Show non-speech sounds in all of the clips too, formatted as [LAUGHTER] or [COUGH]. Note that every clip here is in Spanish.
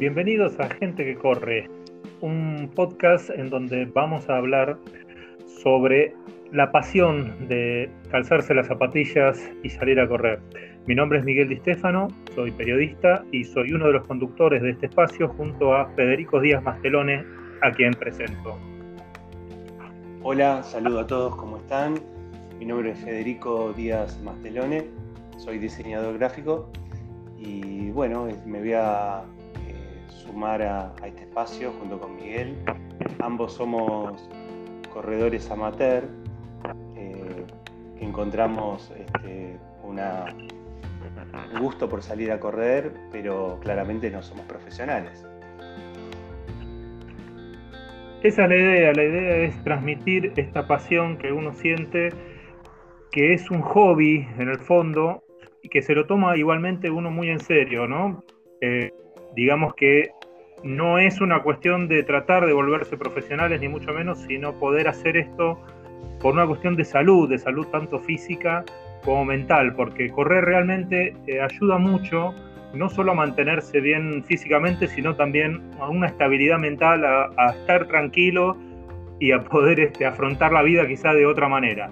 Bienvenidos a Gente que Corre, un podcast en donde vamos a hablar sobre la pasión de calzarse las zapatillas y salir a correr. Mi nombre es Miguel Di Stefano, soy periodista y soy uno de los conductores de este espacio junto a Federico Díaz Mastelone, a quien presento. Hola, saludo a todos, ¿cómo están? Mi nombre es Federico Díaz Mastelone, soy diseñador gráfico y bueno, me voy a sumar a, este espacio junto con Miguel. Ambos somos corredores amateur eh, que encontramos este, un gusto por salir a correr, pero claramente no somos profesionales. Esa es la idea, la idea es transmitir esta pasión que uno siente, que es un hobby en el fondo, y que se lo toma igualmente uno muy en serio, ¿no? Eh, digamos que no es una cuestión de tratar de volverse profesionales, ni mucho menos, sino poder hacer esto por una cuestión de salud, de salud tanto física como mental, porque correr realmente eh, ayuda mucho, no solo a mantenerse bien físicamente, sino también a una estabilidad mental, a, estar tranquilo y a poder este, afrontar la vida quizá de otra manera.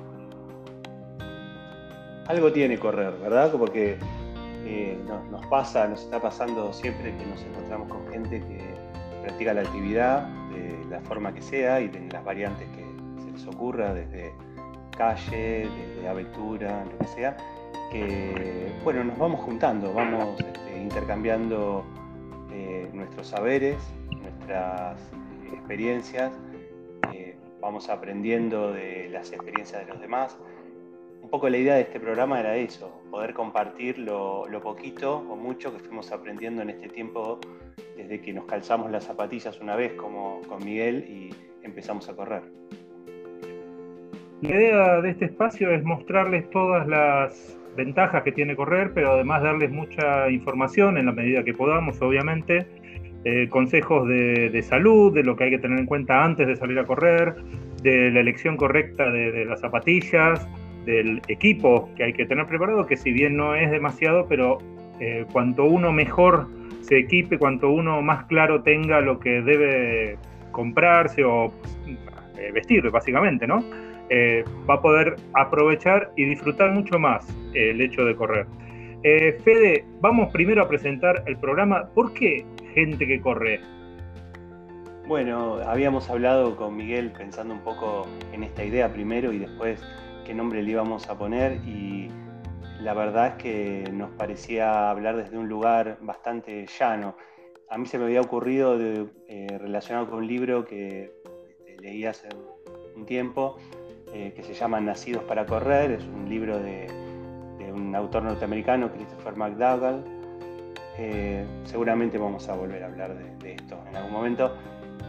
Algo tiene correr, ¿verdad? Porque eh, nos pasa, nos está pasando siempre que nos encontramos con gente que practica la actividad de la forma que sea y de las variantes que se les ocurra, desde calle, desde aventura, lo que sea, que bueno, nos vamos juntando, vamos este, intercambiando eh, nuestros saberes, nuestras experiencias, eh, vamos aprendiendo de las experiencias de los demás un poco la idea de este programa era eso, poder compartir lo, poquito o mucho que fuimos aprendiendo en este tiempo desde que nos calzamos las zapatillas una vez como con Miguel y empezamos a correr. La idea de este espacio es mostrarles todas las ventajas que tiene correr, pero además darles mucha información en la medida que podamos, obviamente, eh, consejos de, salud, de lo que hay que tener en cuenta antes de salir a correr, de la elección correcta de las zapatillas, del equipo que hay que tener preparado, que si bien no es demasiado, pero eh, cuanto uno mejor se equipe, cuanto uno más claro tenga lo que debe comprarse o eh, vestir, básicamente, ¿no? Eh, va a poder aprovechar y disfrutar mucho más el hecho de correr. Fede, vamos primero a presentar el programa. ¿Por qué gente que corre? Bueno, habíamos hablado con Miguel pensando un poco en esta idea primero y después qué nombre le íbamos a poner y la verdad es que nos parecía hablar desde un lugar bastante llano. A mí se me había ocurrido eh, relacionado con un libro que este, leí hace un tiempo eh, que se llama Nacidos para Correr, es un libro de, un autor norteamericano, Christopher McDougall. Eh, seguramente vamos a volver a hablar de, esto en algún momento.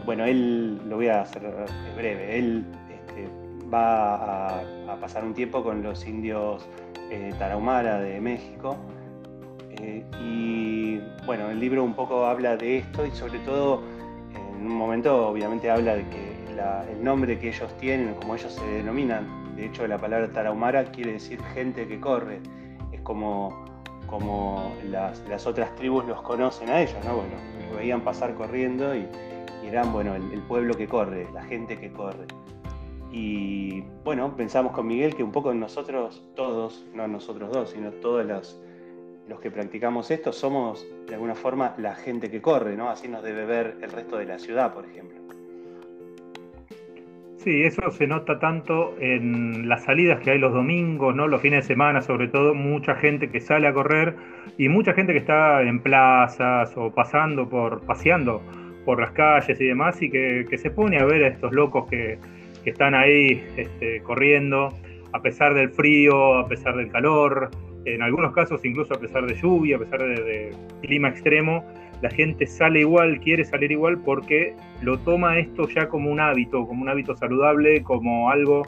Bueno, él, lo voy a hacer breve, él este, va a, pasar un tiempo con los indios eh, Tarahumara de México. Eh, y bueno, el libro un poco habla de esto y sobre todo en un momento obviamente habla de que el nombre que ellos tienen, como ellos se denominan, de hecho la palabra Tarahumara quiere decir gente que corre, es como, como las, otras tribus los conocen a ellos, ¿no? Bueno, los veían pasar corriendo y, eran bueno, el pueblo que corre, la gente que corre. Y bueno, pensamos con Miguel que un poco nosotros todos, no nosotros dos, sino todos los, los que practicamos esto, somos de alguna forma la gente que corre, ¿no? Así nos debe ver el resto de la ciudad, por ejemplo. Sí, eso se nota tanto en las salidas que hay los domingos, ¿no? Los fines de semana, sobre todo, mucha gente que sale a correr y mucha gente que está en plazas o pasando por, paseando por las calles y demás, y que, que se pone a ver a estos locos que, que están ahí este, corriendo a pesar del frío, a pesar del calor, en algunos casos incluso a pesar de lluvia, a pesar de, clima extremo, la gente sale igual, quiere salir igual porque lo toma esto ya como un hábito, como un hábito saludable, como algo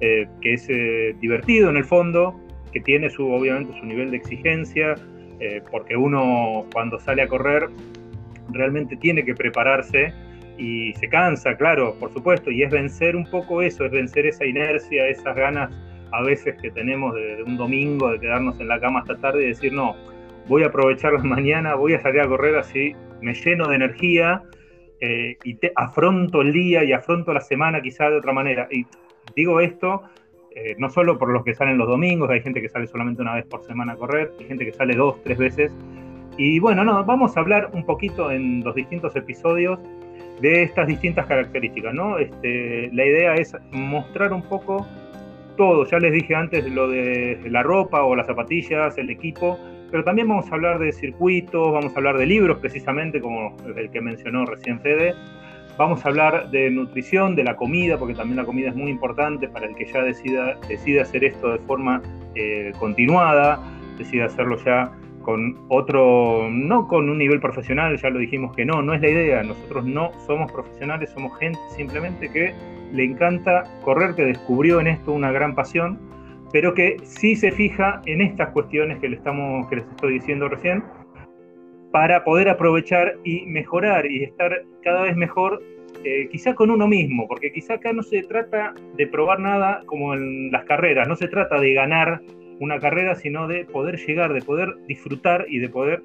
eh, que es eh, divertido en el fondo, que tiene su, obviamente su nivel de exigencia, eh, porque uno cuando sale a correr realmente tiene que prepararse y se cansa, claro, por supuesto, y es vencer un poco eso, es vencer esa inercia, esas ganas a veces que tenemos de, un domingo de quedarnos en la cama hasta tarde y decir, no, voy a aprovechar la [LAUGHS] mañana, voy a salir a correr así, me lleno de energía eh, y te, afronto el día y afronto la semana quizá de otra manera. Y digo esto eh, no solo por los que salen los domingos, hay gente que sale solamente una vez por semana a correr, hay gente que sale dos, tres veces. Y bueno, no, vamos a hablar un poquito en los distintos episodios de estas distintas características, ¿no? Este, la idea es mostrar un poco todo, ya les dije antes lo de la ropa o las zapatillas, el equipo, pero también vamos a hablar de circuitos, vamos a hablar de libros precisamente, como el que mencionó recién Fede, Vamos a hablar de nutrición, de la comida, porque también la comida es muy importante para el que ya decida, decida hacer esto de forma eh, continuada, decida hacerlo ya con otro, no con un nivel profesional, ya lo dijimos que no, no es la idea, nosotros no somos profesionales, somos gente simplemente que le encanta correr, que descubrió en esto una gran pasión, pero que sí se fija en estas cuestiones que, le estamos, que les estoy diciendo recién, para poder aprovechar y mejorar y estar cada vez mejor, eh, quizá con uno mismo, porque quizá acá no se trata de probar nada como en las carreras, no se trata de ganar una carrera, sino de poder llegar, de poder disfrutar y de poder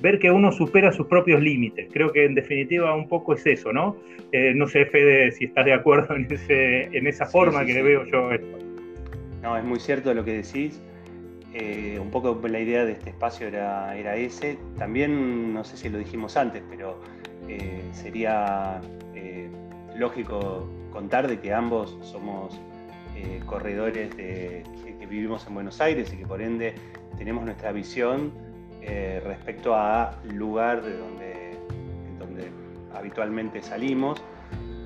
ver que uno supera sus propios límites. Creo que en definitiva un poco es eso, ¿no? Eh, no sé, Fede, si estás de acuerdo en, ese, en esa forma que le veo yo esto. No, es muy cierto lo que decís. Eh, un poco la idea de este espacio era, era ese. También, no sé si lo dijimos antes, pero eh, sería lógico contar de que ambos somos corredores que vivimos en Buenos Aires y que por ende tenemos nuestra visión respecto a lugar de donde, habitualmente salimos.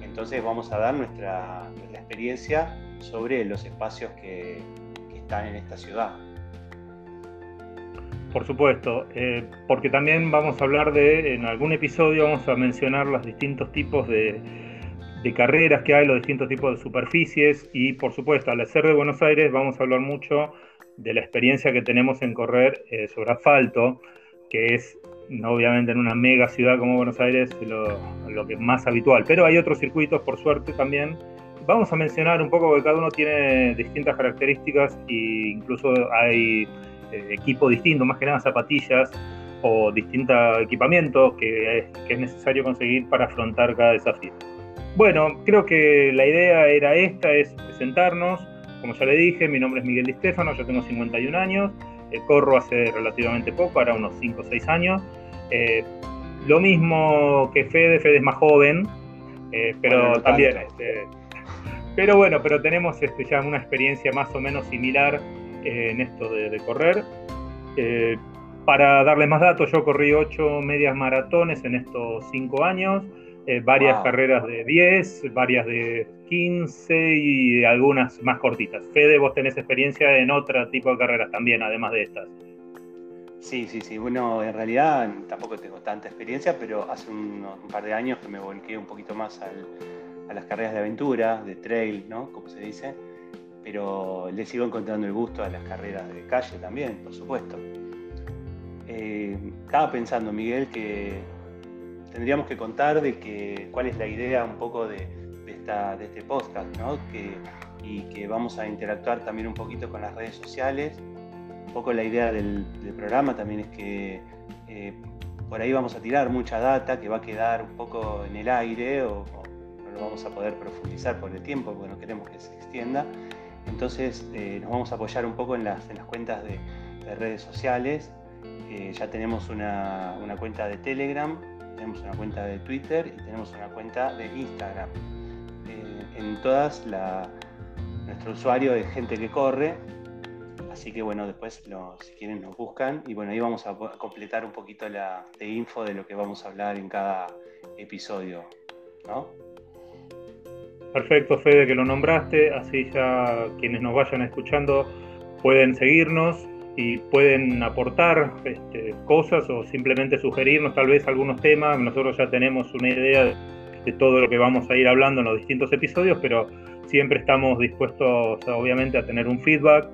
Entonces vamos a dar nuestra, experiencia sobre los espacios que están en esta ciudad. Por supuesto, eh, porque también vamos a hablar de, en algún episodio vamos a mencionar los distintos tipos de, carreras que hay, los distintos tipos de superficies y por supuesto al ser de Buenos Aires vamos a hablar mucho de la experiencia que tenemos en correr eh, sobre asfalto, que es obviamente en una mega ciudad como Buenos Aires lo, que es más habitual, pero hay otros circuitos por suerte también. Vamos a mencionar un poco que cada uno tiene distintas características e incluso hay eh, equipo distinto, más que nada zapatillas o distintos equipamientos que que es necesario conseguir para afrontar cada desafío. Bueno, creo que la idea era esta, es presentarnos. Como ya le dije, mi nombre es Miguel Di Stefano, yo tengo 51 años, eh, corro hace relativamente poco, ahora unos 5 o 6 años. Eh, lo mismo que Fede, Fede es más joven, pero también... Este, pero bueno, pero tenemos este, ya una experiencia más o menos similar en esto de, correr. Eh, para darle más datos, yo corrí ocho medias maratones en estos cinco años, eh, varias carreras de 10, varias de 15 y algunas más cortitas. Fede, vos tenés experiencia en otro tipo de carreras también, además de estas. Sí, sí, sí. Bueno, en realidad tampoco tengo tanta experiencia, pero hace un, par de años que me volqué un poquito más a las carreras de aventura, de trail, ¿no? Como se dice pero le sigo encontrando el gusto a las carreras de calle también, por supuesto. Eh, estaba pensando, Miguel, que tendríamos que contar de que, cuál es la idea un poco de, esta, de este podcast, ¿no? y que vamos a interactuar también un poquito con las redes sociales. Un poco la idea del, programa también es que eh, por ahí vamos a tirar mucha data que va a quedar un poco en el aire o, o no lo vamos a poder profundizar por el tiempo porque no queremos que se extienda. Entonces eh, nos vamos a apoyar un poco en las, cuentas de, redes sociales. Eh, ya tenemos una, cuenta de Telegram, tenemos una cuenta de Twitter y tenemos una cuenta de Instagram. Eh, en todas nuestro usuario es gente que corre, así que bueno, después si quieren nos buscan y bueno, ahí vamos a completar un poquito la de info de lo que vamos a hablar en cada episodio. ¿no? Perfecto, Fede, que lo nombraste, así ya quienes nos vayan escuchando pueden seguirnos y pueden aportar este, cosas o simplemente sugerirnos tal vez algunos temas. Nosotros ya tenemos una idea de, todo lo que vamos a ir hablando en los distintos episodios, pero siempre estamos dispuestos, obviamente, a tener un feedback,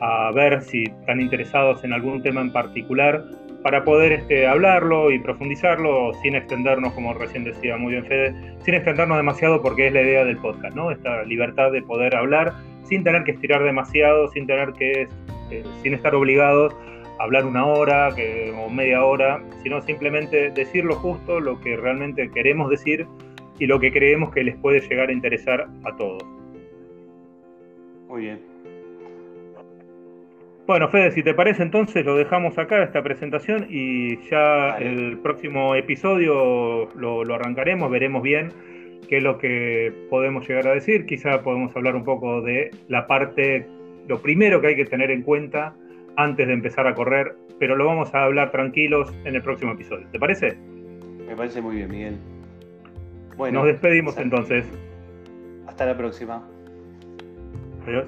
a ver si están interesados en algún tema en particular para poder este, hablarlo y profundizarlo sin extendernos, como recién decía muy bien Fede, sin extendernos demasiado porque es la idea del podcast, ¿no? Esta libertad de poder hablar sin tener que estirar demasiado, sin tener que, eh, sin estar obligados hablar una hora que, o media hora, sino simplemente decir lo justo, lo que realmente queremos decir y lo que creemos que les puede llegar a interesar a todos. Muy bien. Bueno, Fede, si te parece entonces lo dejamos acá, esta presentación, y ya el próximo episodio lo, lo, arrancaremos, veremos bien qué es lo que podemos llegar a decir. Quizá podemos hablar un poco de la parte, lo primero que hay que tener en cuenta antes de empezar a correr, pero lo vamos a hablar tranquilos en el próximo episodio. ¿Te parece? Me parece muy bien, Miguel. Bueno, nos despedimos entonces. Hasta la próxima. Adiós.